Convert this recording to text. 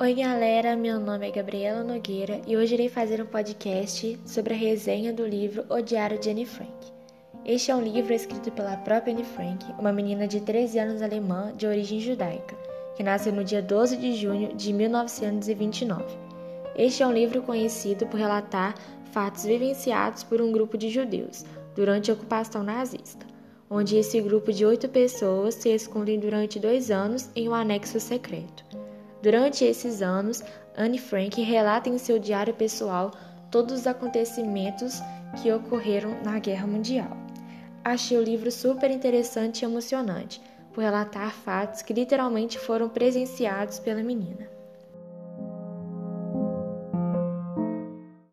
Oi, galera. Meu nome é Gabriela Nogueira e hoje irei fazer um podcast sobre a resenha do livro O Diário de Anne Frank. Este é um livro escrito pela própria Anne Frank, uma menina de 13 anos alemã de origem judaica, que nasceu no dia 12 de junho de 1929. Este é um livro conhecido por relatar fatos vivenciados por um grupo de judeus durante a ocupação nazista, onde esse grupo de oito pessoas se escondem durante dois anos em um anexo secreto. Durante esses anos, Anne Frank relata em seu diário pessoal todos os acontecimentos que ocorreram na Guerra Mundial. Achei o livro super interessante e emocionante, por relatar fatos que literalmente foram presenciados pela menina.